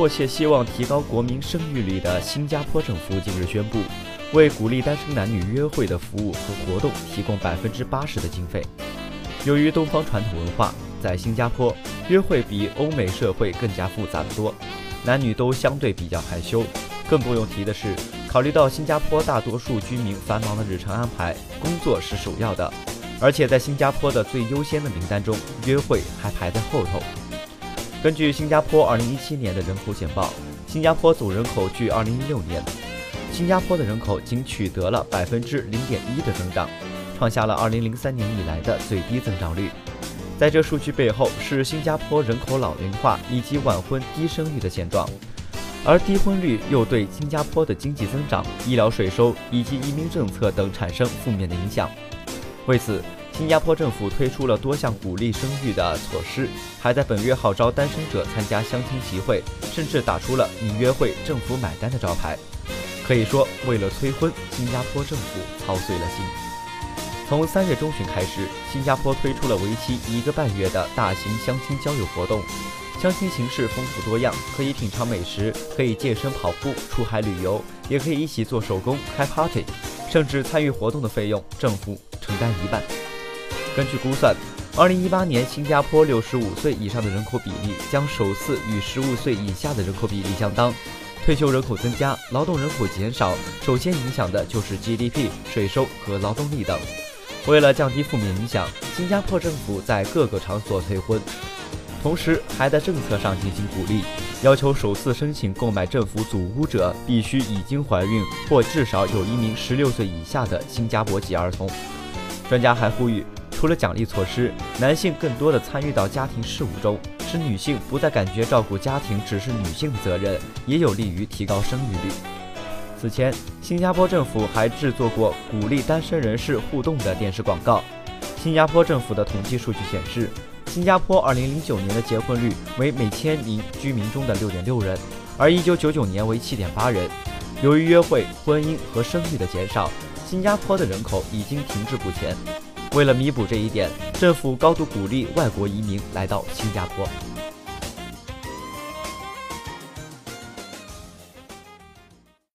迫切希望提高国民生育率的新加坡政府近日宣布，为鼓励单身男女约会的服务和活动提供百分之八十的经费。由于东方传统文化，在新加坡约会比欧美社会更加复杂的多，男女都相对比较害羞。更不用提的是，考虑到新加坡大多数居民繁忙的日程安排，工作是首要的，而且在新加坡的最优先的名单中，约会还排在后头。根据新加坡2017年的人口简报，新加坡总人口距2016年，新加坡的人口仅取得了百分之零点一的增长，创下了2003年以来的最低增长率。在这数据背后，是新加坡人口老龄化以及晚婚低生育的现状。而低婚率又对新加坡的经济增长、医疗税收以及移民政策等产生负面的影响。为此，新加坡政府推出了多项鼓励生育的措施，还在本月号召单身者参加相亲集会，甚至打出了“你约会，政府买单”的招牌。可以说，为了催婚，新加坡政府操碎了心。从三月中旬开始，新加坡推出了为期一个半月的大型相亲交友活动。相亲形式丰富多样，可以品尝美食，可以健身跑步、出海旅游，也可以一起做手工、开 party，甚至参与活动的费用政府承担一半。根据估算，2018年新加坡65岁以上的人口比例将首次与15岁以下的人口比例相当。退休人口增加，劳动人口减少，首先影响的就是 GDP、税收和劳动力等。为了降低负面影响，新加坡政府在各个场所催婚。同时，还在政策上进行鼓励，要求首次申请购买政府祖屋者必须已经怀孕或至少有一名十六岁以下的新加坡籍儿童。专家还呼吁，除了奖励措施，男性更多的参与到家庭事务中，使女性不再感觉照顾家庭只是女性的责任，也有利于提高生育率。此前，新加坡政府还制作过鼓励单身人士互动的电视广告。新加坡政府的统计数据显示。新加坡2009年的结婚率为每千名居民中的6.6人，而1999年为7.8人。由于约会、婚姻和生育的减少，新加坡的人口已经停滞不前。为了弥补这一点，政府高度鼓励外国移民来到新加坡。